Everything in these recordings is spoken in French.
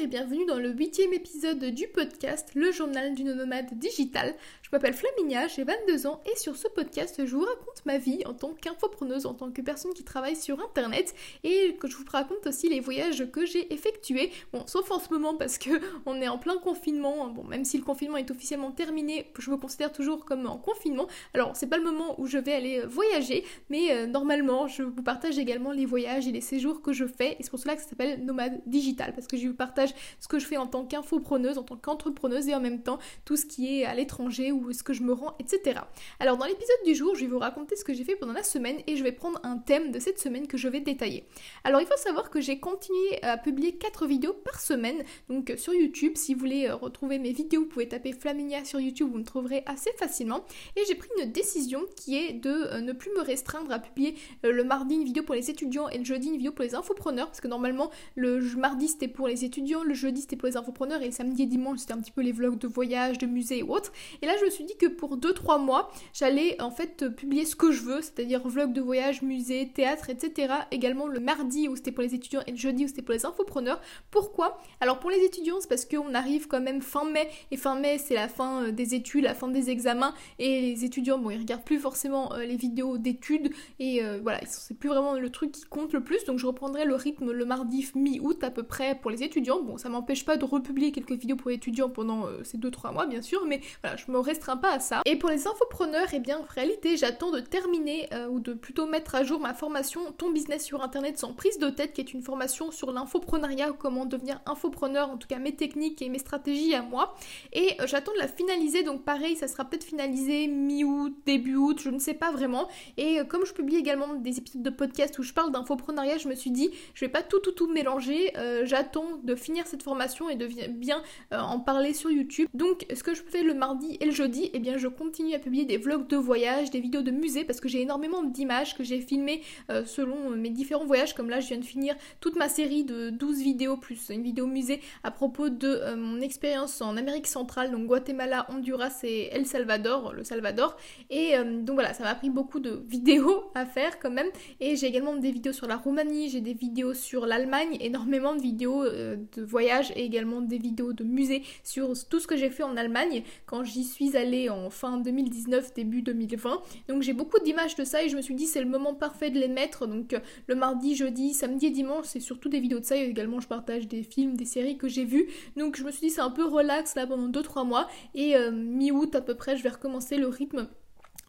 et bienvenue dans le huitième épisode du podcast Le journal d'une nomade digitale. Je m'appelle Flaminia, j'ai 22 ans et sur ce podcast je vous raconte ma vie en tant qu'infopreneuse, en tant que personne qui travaille sur internet et que je vous raconte aussi les voyages que j'ai effectués. Bon, sauf en ce moment parce que on est en plein confinement. Bon, même si le confinement est officiellement terminé, je me considère toujours comme en confinement. Alors, c'est pas le moment où je vais aller voyager, mais euh, normalement, je vous partage également les voyages et les séjours que je fais et c'est pour cela que ça s'appelle nomade digital parce que je vous partage ce que je fais en tant qu'infopreneuse, en tant qu'entrepreneuse et en même temps tout ce qui est à l'étranger où est-ce que je me rends, etc. Alors dans l'épisode du jour, je vais vous raconter ce que j'ai fait pendant la semaine et je vais prendre un thème de cette semaine que je vais détailler. Alors il faut savoir que j'ai continué à publier 4 vidéos par semaine, donc sur YouTube. Si vous voulez euh, retrouver mes vidéos, vous pouvez taper Flaminia sur YouTube, vous me trouverez assez facilement. Et j'ai pris une décision qui est de euh, ne plus me restreindre à publier euh, le mardi une vidéo pour les étudiants et le jeudi une vidéo pour les infopreneurs, parce que normalement le mardi c'était pour les étudiants, le jeudi c'était pour les infopreneurs et le samedi et dimanche c'était un petit peu les vlogs de voyage, de musée ou autre. Et là je me suis dit que pour 2-3 mois, j'allais en fait publier ce que je veux, c'est-à-dire vlog de voyage, musée, théâtre, etc. Également le mardi où c'était pour les étudiants et le jeudi où c'était pour les infopreneurs. Pourquoi? Alors pour les étudiants, c'est parce qu'on arrive quand même fin mai, et fin mai c'est la fin euh, des études, la fin des examens, et les étudiants, bon, ils regardent plus forcément euh, les vidéos d'études, et euh, voilà, c'est plus vraiment le truc qui compte le plus, donc je reprendrai le rythme le mardi mi-août à peu près pour les étudiants. Bon, ça m'empêche pas de republier quelques vidéos pour les étudiants pendant ces 2-3 mois, bien sûr, mais voilà, je me restreins pas à ça. Et pour les infopreneurs, eh bien, en réalité, j'attends de terminer, ou de plutôt mettre à jour ma formation Ton business sur Internet sans prise de tête, qui est une formation sur l'infoprenariat, comment devenir infopreneur, en tout cas mes techniques et mes stratégies à moi. Et euh, j'attends de la finaliser, donc pareil, ça sera peut-être finalisé mi-août, début août, je ne sais pas vraiment. Et euh, comme je publie également des épisodes de podcast où je parle d'infoprenariat, je me suis dit, je vais pas tout tout tout mélanger, euh, j'attends de finir cette formation et de bien en parler sur YouTube. Donc ce que je fais le mardi et le jeudi, eh bien je continue à publier des vlogs de voyage, des vidéos de musée, parce que j'ai énormément d'images que j'ai filmées selon mes différents voyages, comme là je viens de finir toute ma série de 12 vidéos plus une vidéo musée à propos de euh, mon expérience en Amérique centrale, donc Guatemala, Honduras et El Salvador, le Salvador. Et euh, donc voilà, ça m'a pris beaucoup de vidéos à faire quand même. Et j'ai également des vidéos sur la Roumanie, j'ai des vidéos sur l'Allemagne, énormément de vidéos euh, de voyage et également des vidéos de musée sur tout ce que j'ai fait en Allemagne quand j'y suis en fin 2019, début 2020. Donc j'ai beaucoup d'images de ça et je me suis dit c'est le moment parfait de les mettre. Donc le mardi, jeudi, samedi et dimanche, c'est surtout des vidéos de ça et également je partage des films, des séries que j'ai vues. Donc je me suis dit c'est un peu relax là pendant 2-3 mois et euh, mi-août à peu près je vais recommencer le rythme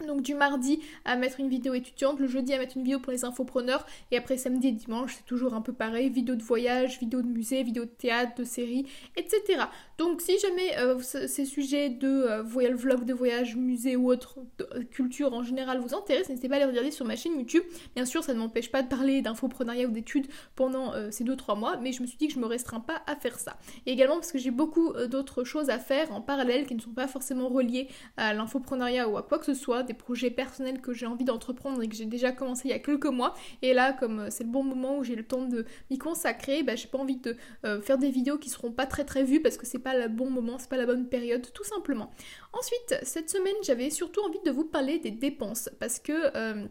donc du mardi à mettre une vidéo étudiante, le jeudi à mettre une vidéo pour les infopreneurs et après samedi et dimanche c'est toujours un peu pareil, vidéo de voyage, vidéo de musée, vidéo de théâtre, de série, etc. Donc si jamais euh, ces sujets de euh, vlog de voyage, musée ou autre euh, culture en général vous intéressent, n'hésitez pas à les regarder sur ma chaîne YouTube. Bien sûr ça ne m'empêche pas de parler d'infoprenariat ou d'études pendant ces 2-3 mois, mais je me suis dit que je me restreins pas à faire ça. Et également parce que j'ai beaucoup d'autres choses à faire en parallèle qui ne sont pas forcément reliées à l'infoprenariat ou à quoi que ce soit des projets personnels que j'ai envie d'entreprendre et que j'ai déjà commencé il y a quelques mois. Et là, comme euh, c'est le bon moment où j'ai le temps de m'y consacrer, bah, j'ai pas envie de euh, faire des vidéos qui seront pas très très vues parce que c'est pas le bon moment, c'est pas la bonne période, tout simplement. Ensuite, cette semaine, j'avais surtout envie de vous parler des dépenses parce que euh,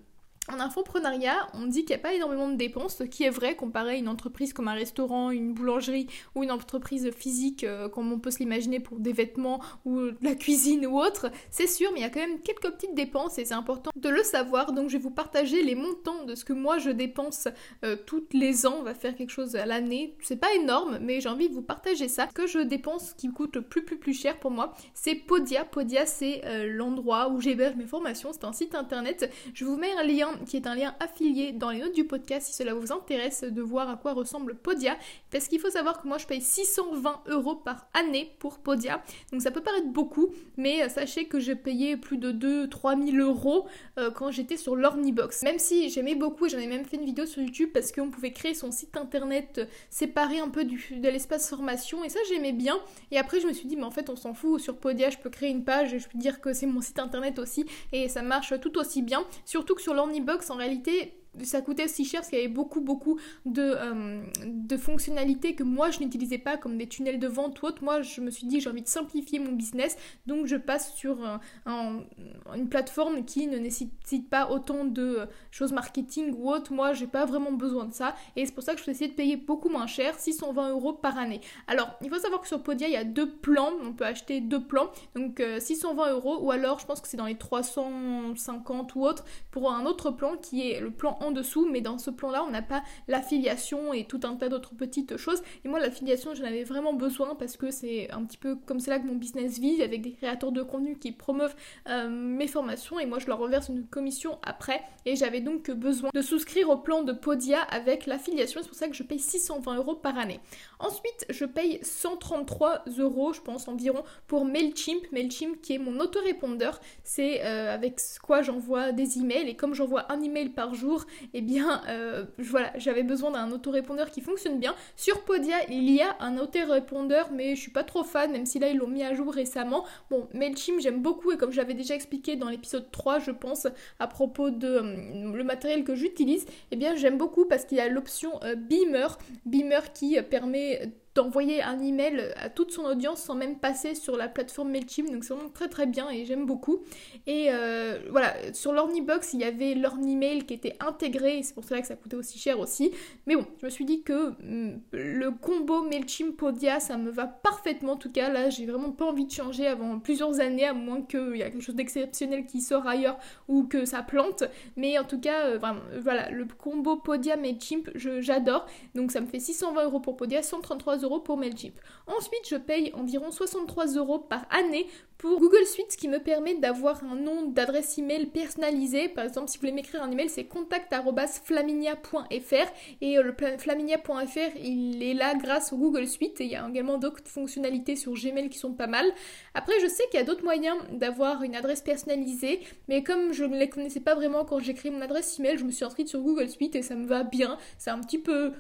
en infoprenariat, on dit qu'il n'y a pas énormément de dépenses, ce qui est vrai comparé à une entreprise comme un restaurant, une boulangerie ou une entreprise physique euh, comme on peut se l'imaginer pour des vêtements ou la cuisine ou autre. C'est sûr, mais il y a quand même quelques petites dépenses et c'est important de le savoir. Donc je vais vous partager les montants de ce que moi je dépense euh, toutes les ans. On va faire quelque chose à l'année. C'est pas énorme, mais j'ai envie de vous partager ça. Ce que je dépense qui coûte plus plus plus cher pour moi, c'est Podia. Podia, c'est euh, l'endroit où j'héberge mes formations. C'est un site internet. Je vous mets un lien qui est un lien affilié dans les notes du podcast si cela vous intéresse de voir à quoi ressemble Podia. Parce qu'il faut savoir que moi je paye 620 euros par année pour Podia. Donc ça peut paraître beaucoup, mais euh, sachez que j'ai payé plus de 2-3 000 euros euh, quand j'étais sur l'Ornibox. Même si j'aimais beaucoup et j'en ai même fait une vidéo sur YouTube parce qu'on pouvait créer son site internet euh, séparé un peu du, de l'espace formation et ça j'aimais bien. Et après je me suis dit mais en fait on s'en fout, sur Podia je peux créer une page et je peux dire que c'est mon site internet aussi et ça marche tout aussi bien. Surtout que sur l'Ornibox en réalité, ça coûtait aussi cher parce qu'il y avait beaucoup beaucoup de, euh, de fonctionnalités que moi je n'utilisais pas comme des tunnels de vente ou autre. Moi je me suis dit j'ai envie de simplifier mon business donc je passe sur une plateforme qui ne nécessite pas autant de choses marketing ou autre. Moi j'ai pas vraiment besoin de ça et c'est pour ça que je vais essayer de payer beaucoup moins cher, 620 euros par année. Alors il faut savoir que sur Podia il y a deux plans, on peut acheter deux plans donc 620 euh, euros ou alors je pense que c'est dans les 350 ou autre pour un autre plan qui est le plan en dessous mais dans ce plan là on n'a pas l'affiliation et tout un tas d'autres petites choses. Et moi l'affiliation j'en avais vraiment besoin parce que c'est un petit peu comme c'est là que mon business vit avec des créateurs de contenu qui promeuvent euh, mes formations et moi je leur reverse une commission après. Et j'avais donc besoin de souscrire au plan de Podia avec l'affiliation. C'est pour ça que je paye 620 euros par année. Ensuite je paye 133 euros je pense environ pour Mailchimp. Mailchimp qui est mon autorépondeur. C'est euh, avec quoi j'envoie des emails. Et comme j'envoie un email par jour eh bien euh, voilà j'avais besoin d'un autorépondeur qui fonctionne bien. Sur Podia il y a un autorépondeur mais je suis pas trop fan même si là ils l'ont mis à jour récemment. Bon Mailchimp j'aime beaucoup et comme je l'avais déjà expliqué dans l'épisode 3 je pense à propos de euh, le matériel que j'utilise eh bien j'aime beaucoup parce qu'il y a l'option Beamer. Beamer qui permet d'envoyer un email à toute son audience sans même passer sur la plateforme Mailchimp. Donc c'est vraiment très très bien et j'aime beaucoup. Et euh, voilà, sur l'Ornibox, il y avait l'Ornimail qui était intégré et c'est pour cela que ça coûtait aussi cher aussi. Mais bon, je me suis dit que mm, le combo Mailchimp Podia, ça me va parfaitement. En tout cas, là, j'ai vraiment pas envie de changer avant plusieurs années, à moins qu'il y a quelque chose d'exceptionnel qui sort ailleurs ou que ça plante. Mais en tout cas, euh, vraiment, voilà, le combo Podia Mailchimp, j'adore. Donc ça me fait 620 euros pour Podia, 133 euros pour Mailchimp. Ensuite, je paye environ 63 euros par année pour Google Suite, ce qui me permet d'avoir un nom d'adresse email personnalisé. Par exemple, si vous voulez m'écrire un email, c'est contact.flaminia.fr et euh, le flaminia.fr, il est là grâce au Google Suite et il y a également d'autres fonctionnalités sur Gmail qui sont pas mal. Après, je sais qu'il y a d'autres moyens d'avoir une adresse personnalisée, mais comme je ne les connaissais pas vraiment quand j'ai créé mon adresse email, je me suis inscrite sur Google Suite et ça me va bien. C'est un petit peu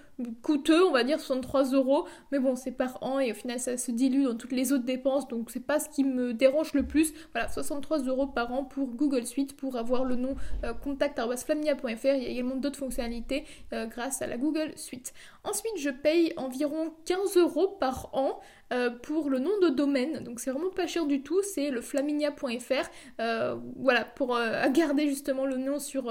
coûteux, on va dire 63 euros, mais bon, c'est par an et au final ça se dilue dans toutes les autres dépenses, donc c'est pas ce qui me dérange le plus. Voilà, 63 euros par an pour Google Suite pour avoir le nom euh. Il y a également d'autres fonctionnalités euh, grâce à la Google Suite. Ensuite, je paye environ 15 euros par an euh, pour le nom de domaine. Donc c'est vraiment pas cher du tout, c'est le flaminia.fr. Euh, voilà, pour euh, garder justement le nom sur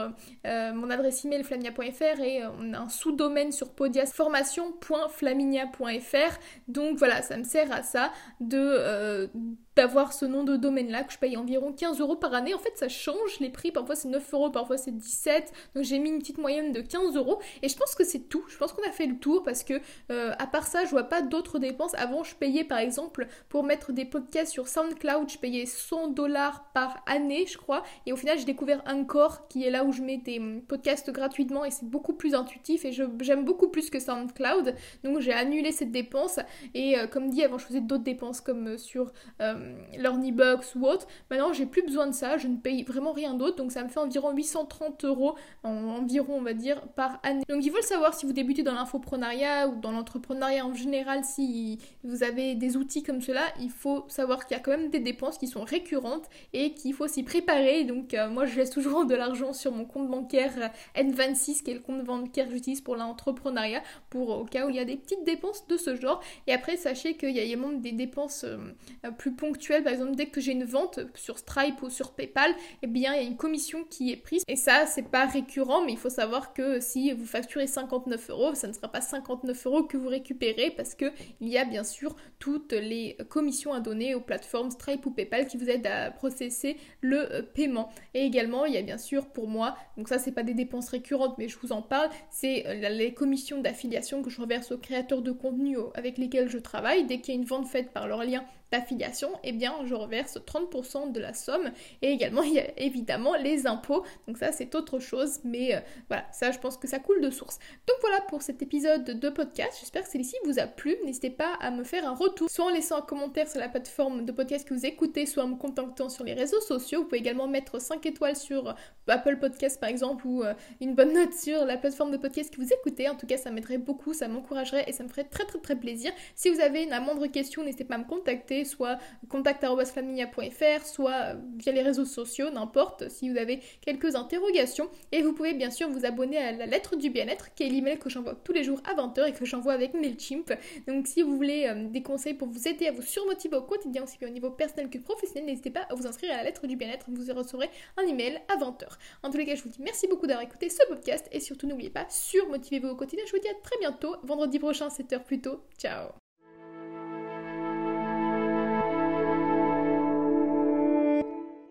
mon adresse email flaminia.fr et on a un sous-domaine sur podias formation.flaminia.fr. Donc voilà, ça me sert à ça de d'avoir ce nom de domaine là que je paye environ 15 euros par année. En fait, ça change les prix. Parfois c'est 9 euros, parfois c'est 17. Donc j'ai mis une petite moyenne de 15 euros. Et je pense que c'est tout. Je pense qu'on a fait le tour parce que à part ça, je vois pas d'autres dépenses. Avant, je par exemple pour mettre des podcasts sur SoundCloud, je payais 100 dollars par année, je crois. Et au final, j'ai découvert Encore, qui est là où je mets des hum, podcasts gratuitement et c'est beaucoup plus intuitif et j'aime beaucoup plus que SoundCloud. Donc j'ai annulé cette dépense et euh, comme dit avant, je faisais d'autres dépenses comme euh, sur euh, l'Ornibox ou autre. Maintenant, j'ai plus besoin de ça, je ne paye vraiment rien d'autre. Donc ça me fait environ 830 euros, environ on va dire, par année. Donc il faut le savoir si vous débutez dans l'infoprenariat ou dans l'entrepreneuriat en général, si vous avez des outils comme cela, il faut savoir qu'il y a quand même des dépenses qui sont récurrentes et qu'il faut s'y préparer. Donc euh, moi je laisse toujours de l'argent sur mon compte bancaire euh, N26 qui est le compte bancaire que j'utilise pour l'entrepreneuriat pour au cas où il y a des petites dépenses de ce genre. Et après sachez qu'il y a également des dépenses euh, plus ponctuelles. Par exemple dès que j'ai une vente sur Stripe ou sur PayPal, eh bien il y a une commission qui est prise. Et ça c'est pas récurrent mais il faut savoir que si vous facturez 59 euros, ça ne sera pas 59 euros que vous récupérez parce que il y a bien sûr toutes les commissions à donner aux plateformes Stripe ou PayPal qui vous aident à processer le euh, paiement. Et également, il y a bien sûr pour moi, donc ça c'est pas des dépenses récurrentes mais je vous en parle, c'est euh, les commissions d'affiliation que je reverse aux créateurs de contenu avec lesquels je travaille. Dès qu'il y a une vente faite par leur lien d'affiliation, eh bien je reverse 30% de la somme et également il y a évidemment les impôts. Donc ça c'est autre chose mais euh, voilà, ça je pense que ça coule de source. Donc voilà pour cet épisode de podcast. J'espère que celui-ci vous a plu. N'hésitez pas à me faire un retour soit en laissant un commentaire sur la plateforme de podcast que vous écoutez, soit en me contactant sur les réseaux sociaux. Vous pouvez également mettre 5 étoiles sur Apple Podcast par exemple ou euh, une bonne note sur la plateforme de podcast que vous écoutez. En tout cas, ça m'aiderait beaucoup, ça m'encouragerait et ça me ferait très très très plaisir. Si vous avez une moindre question, n'hésitez pas à me contacter soit contact.flaminia.fr, soit via les réseaux sociaux, n'importe, si vous avez quelques interrogations. Et vous pouvez bien sûr vous abonner à la lettre du bien-être, qui est l'email que j'envoie tous les jours à 20h et que j'envoie avec MailChimp. Donc si vous voulez euh, des conseils pour vous aider à vous surmotiver au quotidien, aussi bien au niveau personnel que professionnel, n'hésitez pas à vous inscrire à la lettre du bien-être. Vous recevrez un email à 20h. En tous les cas, je vous dis merci beaucoup d'avoir écouté ce podcast et surtout n'oubliez pas, surmotivez-vous au quotidien. Je vous dis à très bientôt, vendredi prochain, 7h plus tôt. Ciao